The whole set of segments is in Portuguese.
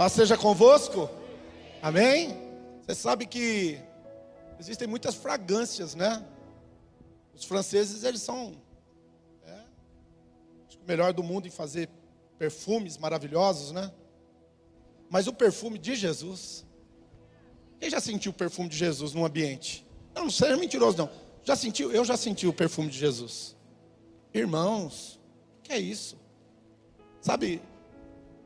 Paz seja convosco. Amém? Você sabe que existem muitas fragrâncias, né? Os franceses, eles são é, o melhor do mundo em fazer perfumes maravilhosos, né? Mas o perfume de Jesus. Quem já sentiu o perfume de Jesus no ambiente? Não, não seja mentiroso, não. Já sentiu? Eu já senti o perfume de Jesus. Irmãos, que é isso? Sabe,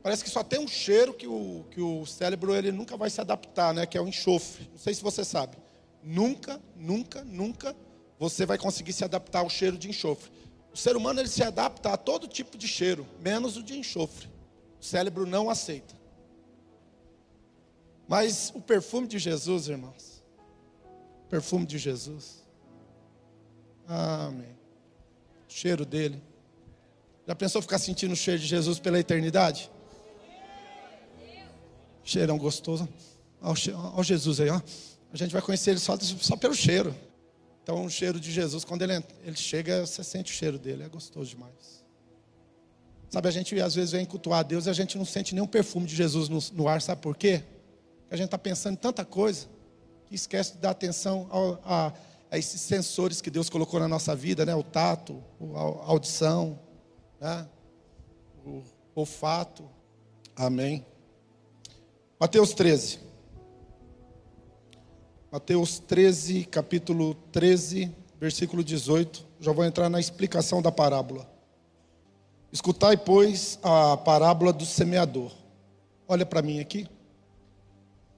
parece que só tem um cheiro que o, que o cérebro ele nunca vai se adaptar, né? Que é o enxofre. Não sei se você sabe. Nunca, nunca, nunca você vai conseguir se adaptar ao cheiro de enxofre. O ser humano ele se adapta a todo tipo de cheiro, menos o de enxofre. O cérebro não aceita. Mas o perfume de Jesus, irmãos, o perfume de Jesus, amém. O cheiro dele. Já pensou ficar sentindo o cheiro de Jesus pela eternidade? Cheirão gostoso. Olha Jesus aí, ó. A gente vai conhecer ele só, só pelo cheiro. Então, o cheiro de Jesus, quando ele, ele chega, você sente o cheiro dele, é gostoso demais. Sabe, a gente às vezes vem cultuar a Deus e a gente não sente nenhum perfume de Jesus no, no ar, sabe por quê? Porque a gente está pensando em tanta coisa que esquece de dar atenção ao, a, a, esses sensores que Deus colocou na nossa vida, né? O tato, a audição, né? o olfato. Amém. Mateus 13. Mateus 13, capítulo 13, versículo 18. Já vou entrar na explicação da parábola. Escutai, pois, a parábola do semeador. Olha para mim aqui.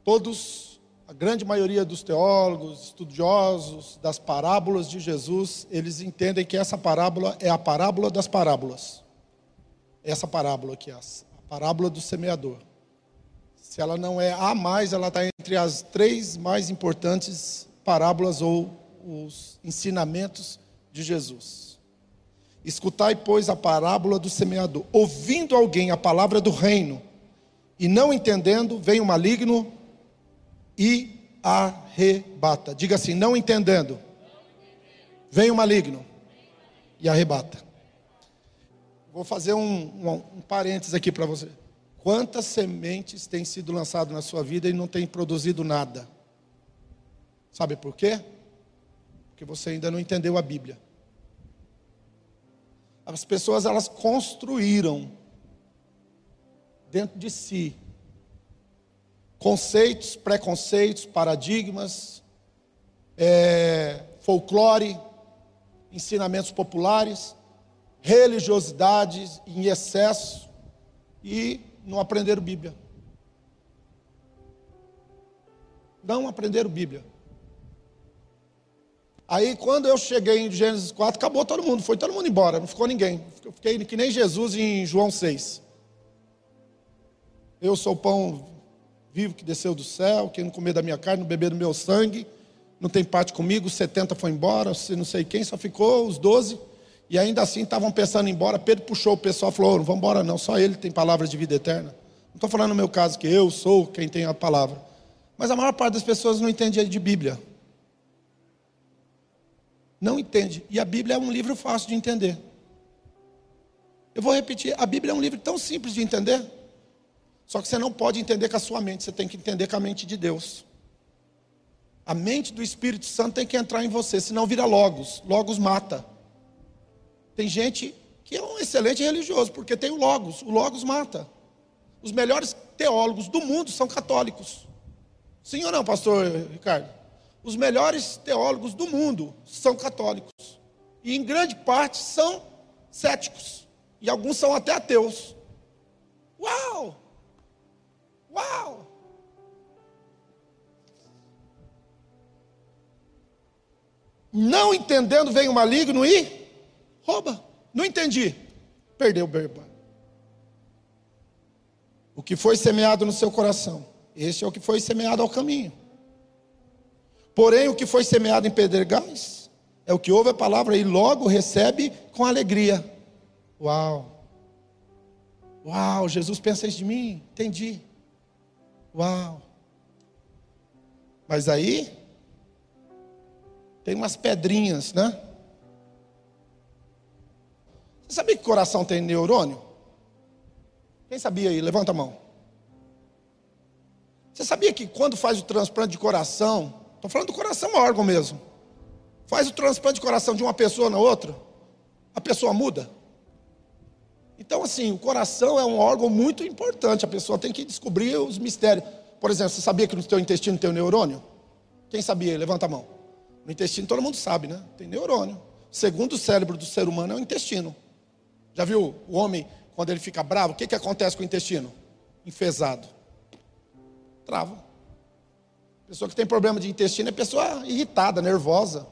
Todos, a grande maioria dos teólogos, estudiosos das parábolas de Jesus, eles entendem que essa parábola é a parábola das parábolas. Essa parábola aqui, a parábola do semeador. Se ela não é a mais, ela está entre as três mais importantes parábolas ou os ensinamentos de Jesus. Escutai, pois, a parábola do semeador. Ouvindo alguém a palavra do reino e não entendendo, vem o maligno e arrebata. Diga assim: não entendendo, vem o maligno e arrebata. Vou fazer um, um, um parênteses aqui para você. Quantas sementes têm sido lançadas na sua vida e não têm produzido nada? Sabe por quê? Porque você ainda não entendeu a Bíblia. As pessoas elas construíram dentro de si conceitos, preconceitos, paradigmas, é, folclore, ensinamentos populares, religiosidades em excesso e não aprenderam Bíblia. Não aprenderam Bíblia. Aí quando eu cheguei em Gênesis 4, acabou todo mundo, foi todo mundo embora, não ficou ninguém. Eu fiquei que nem Jesus em João 6. Eu sou o pão vivo que desceu do céu, quem não comer da minha carne, não beber do meu sangue, não tem parte comigo, 70 foi embora, não sei quem, só ficou os 12. E ainda assim estavam pensando em ir embora. Pedro puxou o pessoal e falou: não vamos embora, não, só ele tem palavra de vida eterna. Não estou falando no meu caso que eu sou quem tem a palavra. Mas a maior parte das pessoas não entende de Bíblia. Não entende. E a Bíblia é um livro fácil de entender. Eu vou repetir: a Bíblia é um livro tão simples de entender. Só que você não pode entender com a sua mente, você tem que entender com a mente de Deus. A mente do Espírito Santo tem que entrar em você, senão vira logos. Logos mata. Tem gente que é um excelente religioso, porque tem o Logos, o Logos mata. Os melhores teólogos do mundo são católicos. Sim ou não, pastor Ricardo? Os melhores teólogos do mundo são católicos. E em grande parte são céticos. E alguns são até ateus. Uau! Uau! Não entendendo, vem o maligno e Rouba. Não entendi. Perdeu o berba. O que foi semeado no seu coração, esse é o que foi semeado ao caminho. Porém, o que foi semeado em pedregais é o que ouve a palavra e logo recebe com alegria. Uau! Uau, Jesus pensa isso de mim? Entendi. Uau! Mas aí tem umas pedrinhas, né? Você sabia que coração tem neurônio? Quem sabia aí? Levanta a mão. Você sabia que quando faz o transplante de coração, estou falando do coração órgão mesmo, faz o transplante de coração de uma pessoa na outra, a pessoa muda? Então, assim, o coração é um órgão muito importante, a pessoa tem que descobrir os mistérios. Por exemplo, você sabia que no seu intestino tem um neurônio? Quem sabia? Levanta a mão. No intestino todo mundo sabe, né? Tem neurônio. Segundo o cérebro do ser humano é o intestino. Já viu o homem, quando ele fica bravo, o que, que acontece com o intestino? Enfesado trava. Pessoa que tem problema de intestino é pessoa irritada, nervosa.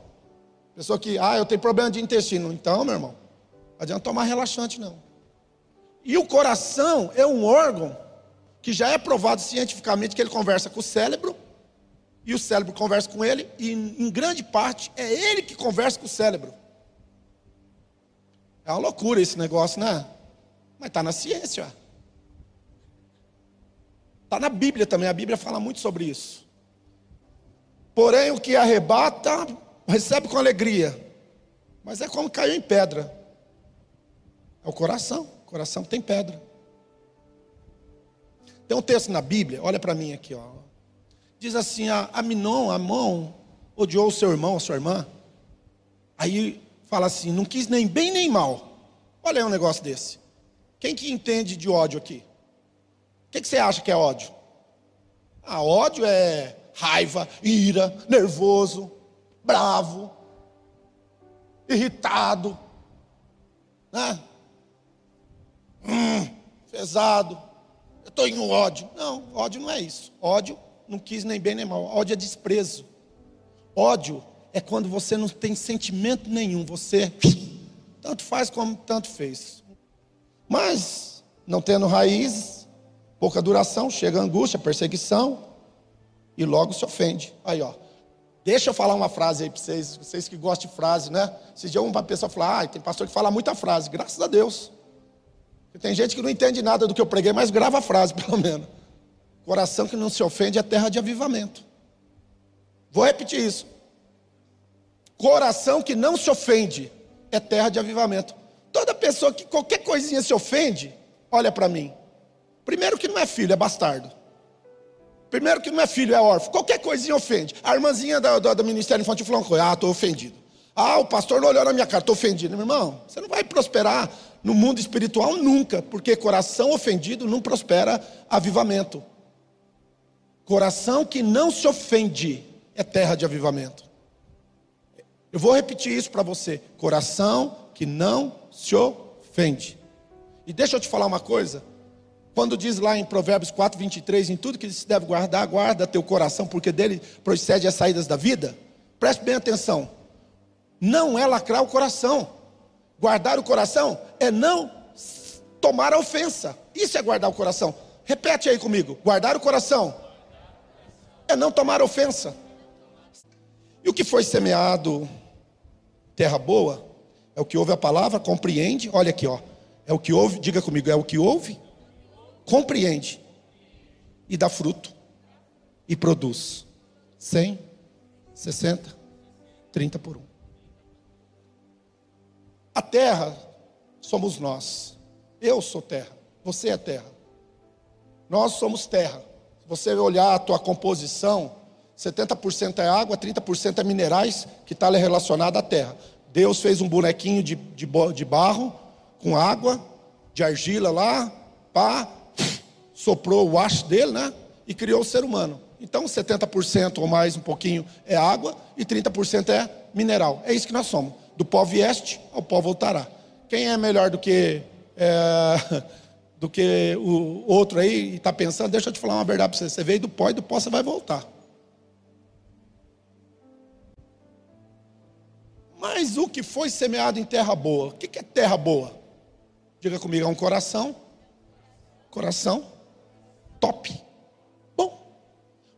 Pessoa que, ah, eu tenho problema de intestino. Então, meu irmão, não adianta tomar relaxante, não. E o coração é um órgão que já é provado cientificamente que ele conversa com o cérebro, e o cérebro conversa com ele, e em grande parte é ele que conversa com o cérebro. É uma loucura esse negócio, né? Mas está na ciência. Está na Bíblia também, a Bíblia fala muito sobre isso. Porém, o que arrebata, recebe com alegria. Mas é como caiu em pedra. É o coração. O coração tem pedra. Tem um texto na Bíblia, olha para mim aqui, ó. Diz assim: a Aminon, Amon, odiou o seu irmão, a sua irmã. Aí fala assim: não quis nem bem nem mal. Olha aí um negócio desse. Quem que entende de ódio aqui? que, que você acha que é ódio? Ah, ódio é raiva, ira, nervoso, bravo, irritado, né? Hum, pesado. Eu estou em ódio. Não, ódio não é isso. Ódio não quis nem bem nem mal. Ódio é desprezo. Ódio é quando você não tem sentimento nenhum. Você tanto faz como tanto fez. Mas, não tendo raízes, pouca duração, chega a angústia, perseguição e logo se ofende. Aí, ó. Deixa eu falar uma frase aí para vocês, vocês que gostam de frase, né? Se dia uma pessoa falar, ah, tem pastor que fala muita frase, graças a Deus. Tem gente que não entende nada do que eu preguei, mas grava a frase, pelo menos. Coração que não se ofende é terra de avivamento. Vou repetir isso. Coração que não se ofende é terra de avivamento. Toda pessoa que qualquer coisinha se ofende, olha para mim. Primeiro que não é filho, é bastardo. Primeiro que não é filho, é órfão. Qualquer coisinha ofende. A irmãzinha do, do, do Ministério Infantil falou ah, estou ofendido. Ah, o pastor não olhou na minha cara, estou ofendido. Meu irmão, você não vai prosperar no mundo espiritual nunca, porque coração ofendido não prospera avivamento. Coração que não se ofende é terra de avivamento. Eu vou repetir isso para você. Coração que não se ofende. E deixa eu te falar uma coisa. Quando diz lá em Provérbios 4, 23, em tudo que se deve guardar, guarda teu coração, porque dele procede as saídas da vida. Preste bem atenção. Não é lacrar o coração. Guardar o coração é não tomar a ofensa. Isso é guardar o coração. Repete aí comigo. Guardar o coração é não tomar ofensa. E o que foi semeado terra boa é o que ouve a palavra, compreende. Olha aqui, ó. É o que ouve, diga comigo, é o que ouve compreende e dá fruto e produz 100, 60, 30 por um. A terra somos nós. Eu sou terra, você é terra. Nós somos terra. Se você olhar a tua composição, 70% é água, 30% é minerais que está relacionado à terra. Deus fez um bonequinho de, de, de barro com água, de argila lá, pá, soprou o acho dele, né? E criou o ser humano. Então, 70% ou mais, um pouquinho, é água e 30% é mineral. É isso que nós somos. Do pó vieste, ao pó voltará. Quem é melhor do que é, do que o outro aí e está pensando? Deixa eu te falar uma verdade para você. Você veio do pó e do pó você vai voltar. Mas o que foi semeado em terra boa? O que é terra boa? Diga comigo, é um coração. Coração top. Bom,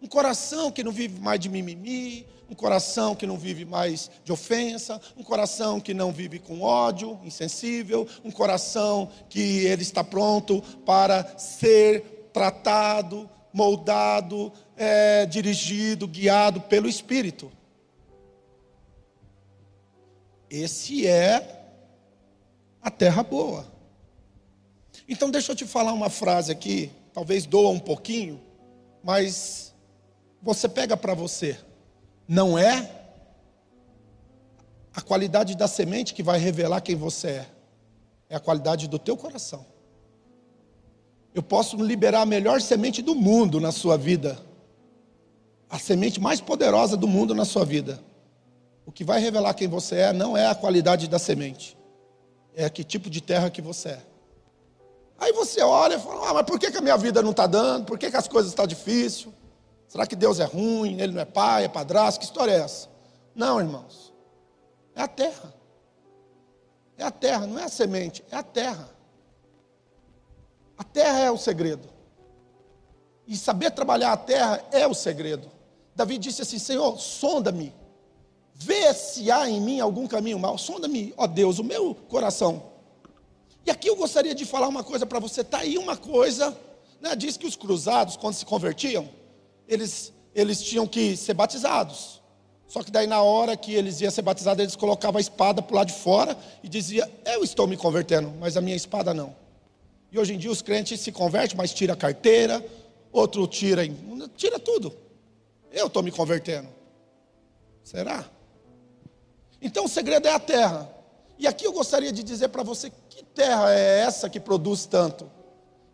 um coração que não vive mais de mimimi, um coração que não vive mais de ofensa, um coração que não vive com ódio, insensível, um coração que ele está pronto para ser tratado, moldado, é, dirigido, guiado pelo Espírito. Esse é a terra boa. Então, deixa eu te falar uma frase aqui talvez doa um pouquinho, Mas você pega para você, não é a qualidade da semente que vai revelar quem você é, é a qualidade do teu coração. Eu posso liberar a melhor semente do mundo na sua vida, a semente mais poderosa do mundo na sua vida. O que vai revelar quem você é não é a qualidade da semente, é que tipo de terra que você é. Aí você olha e fala: ah, mas por que, que a minha vida não está dando? Por que, que as coisas estão difíceis? Será que Deus é ruim? Ele não é pai, é padrasto? Que história é essa? Não, irmãos. É a terra. É a terra, não é a semente, é a terra. A terra é o segredo. E saber trabalhar a terra é o segredo. Davi disse assim: Senhor, sonda-me. Vê se há em mim algum caminho mal. Sonda-me, ó Deus, o meu coração e aqui eu gostaria de falar uma coisa para você. Está aí uma coisa. Né? Diz que os cruzados, quando se convertiam, eles, eles tinham que ser batizados. Só que daí, na hora que eles iam ser batizados, eles colocavam a espada para o lado de fora e dizia: Eu estou me convertendo, mas a minha espada não. E hoje em dia os crentes se convertem, mas tira a carteira, outro tira, tira tudo. Eu estou me convertendo. Será? Então o segredo é a terra. E aqui eu gostaria de dizer para você que terra é essa que produz tanto?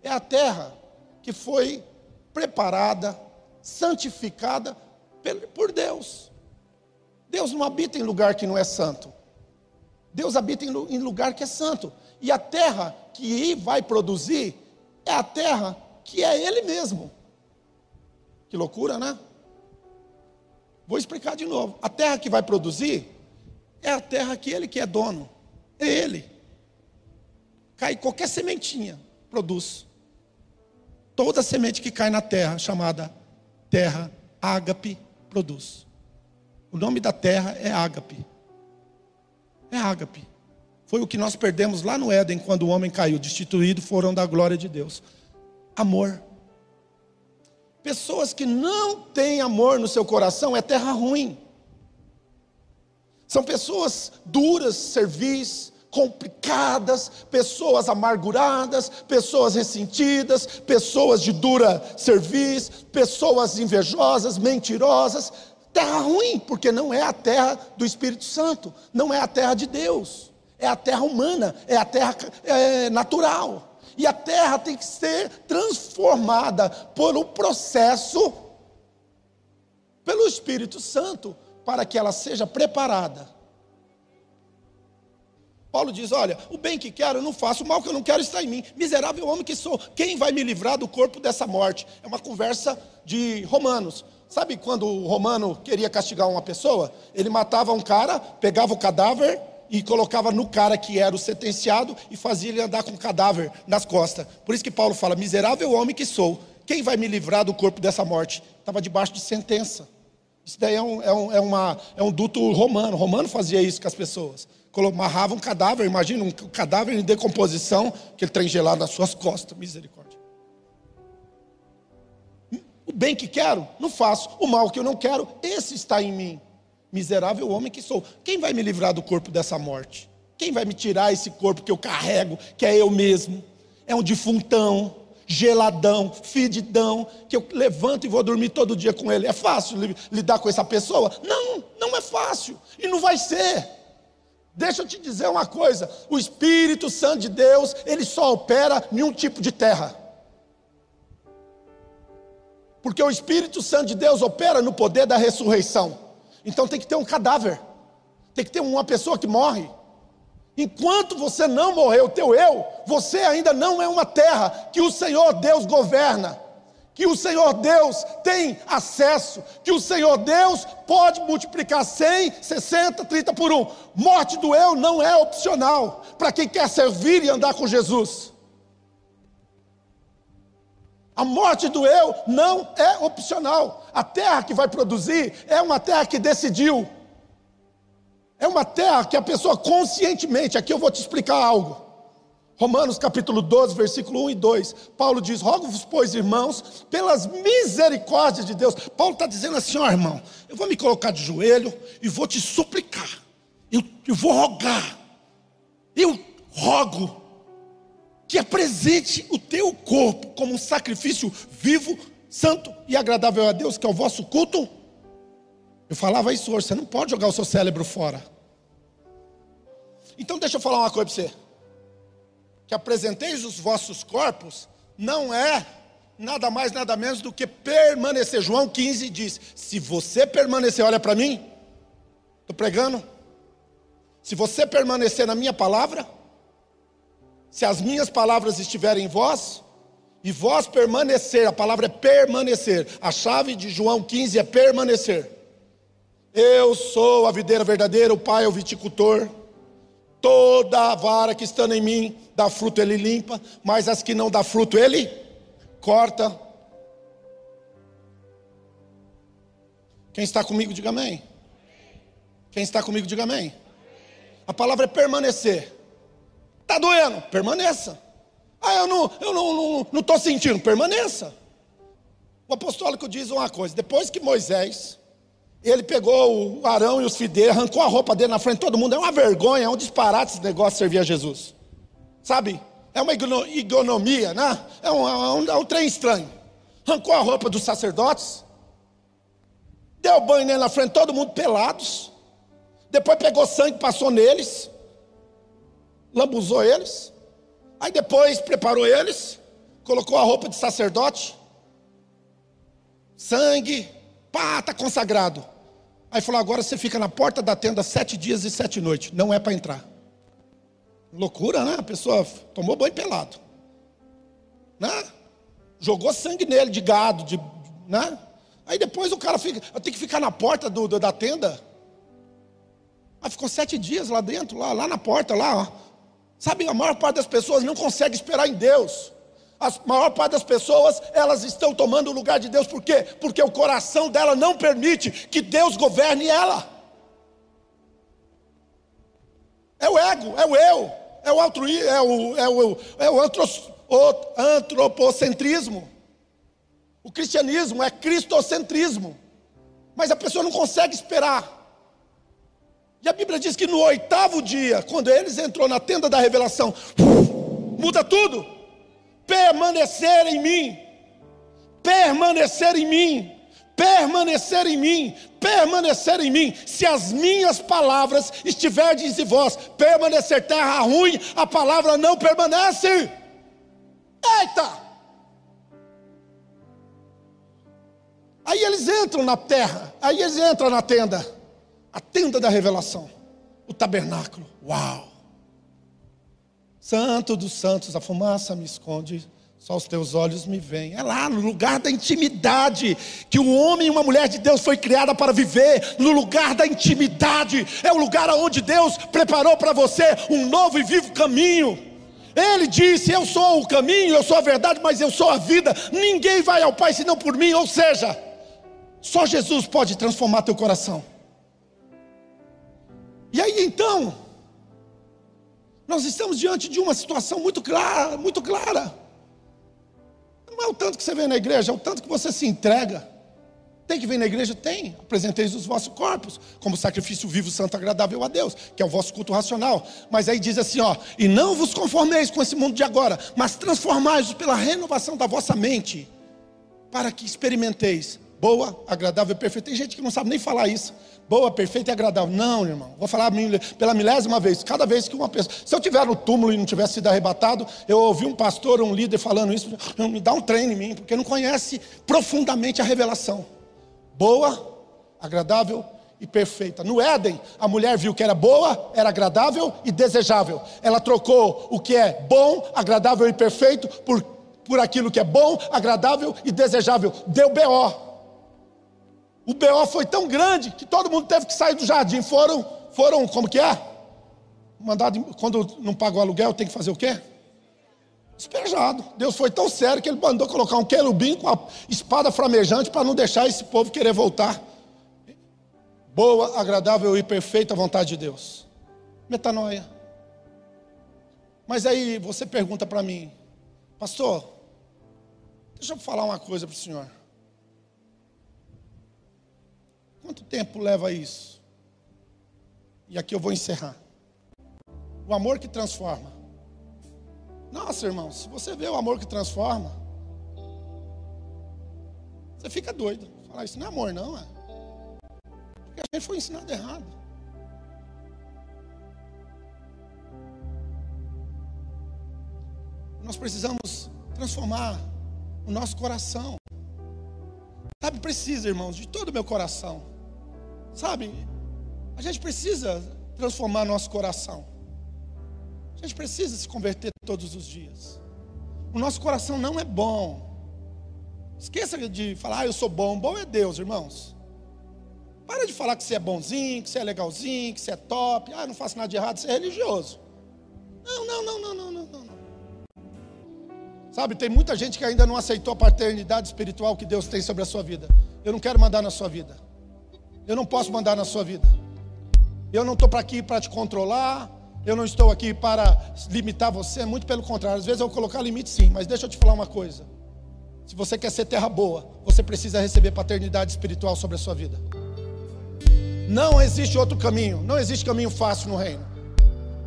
É a terra que foi preparada, santificada por Deus. Deus não habita em lugar que não é santo. Deus habita em lugar que é santo. E a terra que vai produzir é a terra que é Ele mesmo. Que loucura, né? Vou explicar de novo. A terra que vai produzir é a terra que Ele que é dono. É Ele. Cai qualquer sementinha, produz. Toda semente que cai na terra, chamada terra ágape, produz. O nome da terra é ágape. É ágape. Foi o que nós perdemos lá no Éden, quando o homem caiu. Destituído foram da glória de Deus. Amor. Pessoas que não têm amor no seu coração é terra ruim. São pessoas duras, servis, complicadas, pessoas amarguradas, pessoas ressentidas, pessoas de dura serviço, pessoas invejosas, mentirosas. Terra ruim, porque não é a terra do Espírito Santo, não é a terra de Deus, é a terra humana, é a terra é, natural. E a terra tem que ser transformada por um processo pelo Espírito Santo para que ela seja preparada. Paulo diz: Olha, o bem que quero eu não faço, o mal que eu não quero está em mim. Miserável homem que sou, quem vai me livrar do corpo dessa morte? É uma conversa de Romanos. Sabe quando o romano queria castigar uma pessoa? Ele matava um cara, pegava o cadáver e colocava no cara que era o sentenciado e fazia ele andar com o cadáver nas costas. Por isso que Paulo fala: Miserável homem que sou, quem vai me livrar do corpo dessa morte? Estava debaixo de sentença. Isso daí é um, é, um, é, uma, é um duto romano. O romano fazia isso com as pessoas. Amarrava um cadáver, imagina um cadáver em decomposição, que ele trem gelado nas suas costas. Misericórdia. O bem que quero, não faço. O mal que eu não quero, esse está em mim. Miserável homem que sou. Quem vai me livrar do corpo dessa morte? Quem vai me tirar esse corpo que eu carrego, que é eu mesmo? É um defuntão geladão, fedidão, que eu levanto e vou dormir todo dia com ele. É fácil lidar com essa pessoa? Não, não é fácil. E não vai ser. Deixa eu te dizer uma coisa: o Espírito Santo de Deus, ele só opera em um tipo de terra. Porque o Espírito Santo de Deus opera no poder da ressurreição. Então tem que ter um cadáver, tem que ter uma pessoa que morre. Enquanto você não morreu, teu eu, você ainda não é uma terra que o Senhor Deus governa, que o Senhor Deus tem acesso, que o Senhor Deus pode multiplicar 100, 60, 30 por um. Morte do eu não é opcional para quem quer servir e andar com Jesus. A morte do eu não é opcional. A terra que vai produzir é uma terra que decidiu. É uma terra que a pessoa conscientemente, aqui eu vou te explicar algo. Romanos capítulo 12, versículo 1 e 2. Paulo diz: Rogo-vos, pois, irmãos, pelas misericórdias de Deus. Paulo está dizendo assim: ó irmão, eu vou me colocar de joelho e vou te suplicar. Eu, eu vou rogar. Eu rogo que apresente o teu corpo como um sacrifício vivo, santo e agradável a Deus, que é o vosso culto. Eu falava isso hoje, você não pode jogar o seu cérebro fora. Então deixa eu falar uma coisa para você. Que apresenteis os vossos corpos não é nada mais, nada menos do que permanecer. João 15 diz: Se você permanecer, olha para mim, estou pregando. Se você permanecer na minha palavra, se as minhas palavras estiverem em vós, e vós permanecer, a palavra é permanecer, a chave de João 15 é permanecer. Eu sou a videira verdadeira, o Pai é o viticultor. Toda a vara que está em mim dá fruto, ele limpa, mas as que não dá fruto, ele corta. Quem está comigo, diga amém. Quem está comigo, diga amém. A palavra é permanecer. Está doendo? Permaneça. Ah, eu não estou não, não, não sentindo. Permaneça. O apostólico diz uma coisa: depois que Moisés, ele pegou o Arão e os fideiros, arrancou a roupa dele na frente de todo mundo, é uma vergonha, é um disparate esse negócio de servir a Jesus. Sabe? É uma ignomia, né? É um, é, um, é um trem estranho. Arrancou a roupa dos sacerdotes, deu banho nele na frente, todo mundo pelados. Depois pegou sangue, passou neles, lambuzou eles. Aí depois preparou eles, colocou a roupa de sacerdote, sangue, pá, está consagrado. Aí falou: agora você fica na porta da tenda sete dias e sete noites, não é para entrar. Loucura, né? A pessoa tomou banho pelado, né? Jogou sangue nele de gado, de, né? Aí depois o cara fica, tem que ficar na porta do, do, da tenda. Aí ficou sete dias lá dentro, lá, lá na porta, lá. Ó. Sabe, a maior parte das pessoas não consegue esperar em Deus. A maior parte das pessoas, elas estão tomando o lugar de Deus, por quê? Porque o coração dela não permite que Deus governe ela. É o ego, é o eu, é o altruísmo, é o, é o, é o antropocentrismo. O cristianismo é cristocentrismo. Mas a pessoa não consegue esperar. E a Bíblia diz que no oitavo dia, quando eles entrou na tenda da revelação, muda tudo. Permanecer em mim. Permanecer em mim. Permanecer em mim, permanecer em mim. Se as minhas palavras estiverem em vós, permanecer terra ruim, a palavra não permanece. Eita! Aí eles entram na terra, aí eles entram na tenda a tenda da revelação, o tabernáculo. Uau! Santo dos santos, a fumaça me esconde, só os teus olhos me veem. É lá no lugar da intimidade que o homem e uma mulher de Deus foi criada para viver, no lugar da intimidade. É o lugar onde Deus preparou para você um novo e vivo caminho. Ele disse: Eu sou o caminho, eu sou a verdade, mas eu sou a vida. Ninguém vai ao Pai senão por mim. Ou seja, só Jesus pode transformar teu coração. E aí então, nós estamos diante de uma situação muito clara, muito clara. Não é o tanto que você vem na igreja, é o tanto que você se entrega. Tem que vir na igreja? Tem. Apresenteis os vossos corpos como sacrifício vivo, santo, agradável a Deus, que é o vosso culto racional. Mas aí diz assim, ó, e não vos conformeis com esse mundo de agora, mas transformai-vos pela renovação da vossa mente, para que experimenteis boa, agradável perfeita. Tem gente que não sabe nem falar isso boa, perfeita e agradável. Não, irmão. Vou falar pela milésima vez. Cada vez que uma pessoa. Se eu tiver no túmulo e não tivesse sido arrebatado, eu ouvi um pastor, um líder falando isso, me dá um treino em mim, porque não conhece profundamente a revelação. Boa, agradável e perfeita. No Éden, a mulher viu que era boa, era agradável e desejável. Ela trocou o que é bom, agradável e perfeito por, por aquilo que é bom, agradável e desejável. Deu B.O. O BO foi tão grande que todo mundo teve que sair do jardim. Foram, foram, como que é? Mandado, quando não paga o aluguel, tem que fazer o quê? Despejado. Deus foi tão sério que ele mandou colocar um querubim com a espada flamejante para não deixar esse povo querer voltar. Boa, agradável e perfeita vontade de Deus. Metanoia. Mas aí você pergunta para mim, pastor, deixa eu falar uma coisa para o senhor. Quanto tempo leva isso? E aqui eu vou encerrar. O amor que transforma. Nossa, irmão, se você vê o amor que transforma, Você fica doido. Falar isso não é amor, não, é? Porque a gente foi ensinado errado. Nós precisamos transformar o nosso coração. Sabe, precisa, irmãos, de todo o meu coração. Sabe, a gente precisa transformar nosso coração. A gente precisa se converter todos os dias. O nosso coração não é bom. Esqueça de falar, ah, eu sou bom. Bom é Deus, irmãos. Para de falar que você é bonzinho, que você é legalzinho, que você é top. Ah, não faço nada de errado, você é religioso. Não, não, não, não, não, não, não. Sabe, tem muita gente que ainda não aceitou a paternidade espiritual que Deus tem sobre a sua vida. Eu não quero mandar na sua vida. Eu não posso mandar na sua vida. Eu não estou para aqui para te controlar. Eu não estou aqui para limitar você. Muito pelo contrário. Às vezes eu vou colocar limite sim. Mas deixa eu te falar uma coisa. Se você quer ser terra boa, você precisa receber paternidade espiritual sobre a sua vida. Não existe outro caminho. Não existe caminho fácil no reino.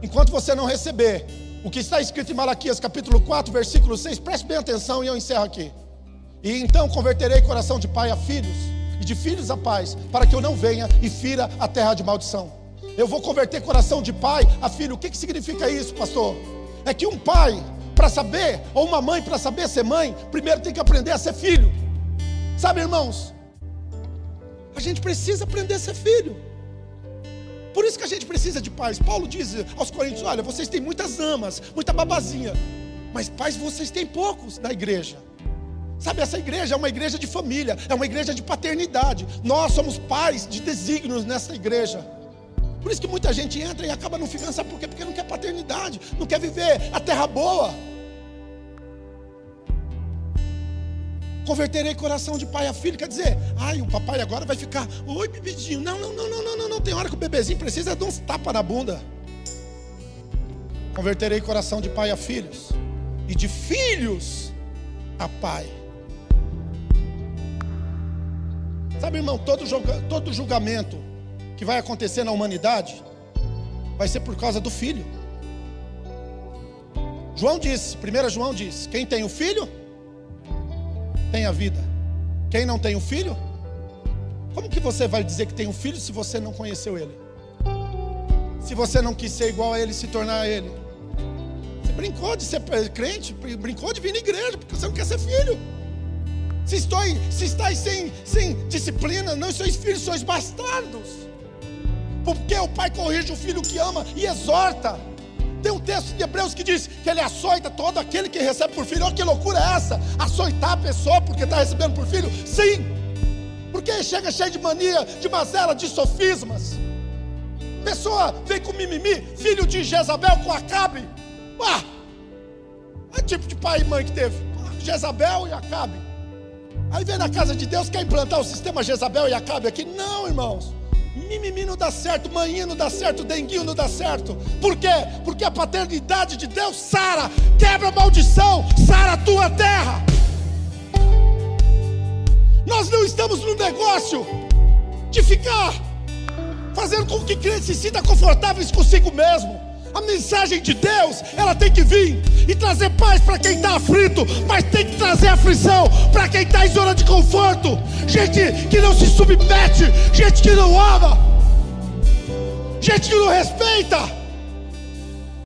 Enquanto você não receber o que está escrito em Malaquias capítulo 4, versículo 6, preste bem atenção e eu encerro aqui. E então converterei coração de pai a filhos, e de filhos a pais, para que eu não venha e fira a terra de maldição. Eu vou converter coração de pai a filho. O que, que significa isso, pastor? É que um pai, para saber, ou uma mãe, para saber ser mãe, primeiro tem que aprender a ser filho. Sabe, irmãos? A gente precisa aprender a ser filho. Por isso que a gente precisa de pais. Paulo diz aos Coríntios: Olha, vocês têm muitas amas, muita babazinha, mas pais vocês têm poucos na igreja. Sabe, essa igreja é uma igreja de família, é uma igreja de paternidade. Nós somos pais de desígnios nessa igreja. Por isso que muita gente entra e acaba não ficando, sabe por quê? Porque não quer paternidade, não quer viver a terra boa. Converterei coração de pai a filho, quer dizer, ai, o papai agora vai ficar, oi, bebidinho. Não, não, não, não, não, não, não. Tem hora que o bebezinho precisa de uns tapas na bunda. Converterei coração de pai a filhos, e de filhos a pai. Sabe, irmão, todo, julga, todo julgamento que vai acontecer na humanidade vai ser por causa do filho. João disse, 1 João diz: quem tem o filho, tem a vida. Quem não tem um filho? Como que você vai dizer que tem um filho se você não conheceu ele? Se você não quis ser igual a ele, se tornar ele? Você brincou de ser crente, brincou de vir na igreja, porque você não quer ser filho. Se, estou, se estáis sem, sem disciplina, não sois filhos, sois bastardos. Porque o pai corrige o filho que ama e exorta. Tem um texto de Hebreus que diz que ele açoita todo aquele que recebe por filho. Olha que loucura é essa? Açoitar a pessoa porque está recebendo por filho? Sim. Porque chega cheio de mania, de mazela, de sofismas. Pessoa vem com mimimi, filho de Jezabel com Acabe. Ah, é tipo de pai e mãe que teve. Jezabel e Acabe. Aí vem na casa de Deus, quer implantar o sistema Jezabel e Acabe aqui? Não, irmãos. Mimimi não dá certo, manhinha não dá certo, denguinho não dá certo. Por quê? Porque a paternidade de Deus sara, quebra a maldição, sara a tua terra. Nós não estamos no negócio de ficar fazendo com que crentes se sinta confortáveis consigo mesmo. A mensagem de Deus, ela tem que vir e trazer paz para quem está aflito, mas tem que trazer aflição para quem está em zona de conforto. Gente que não se submete, gente que não ama, gente que não respeita.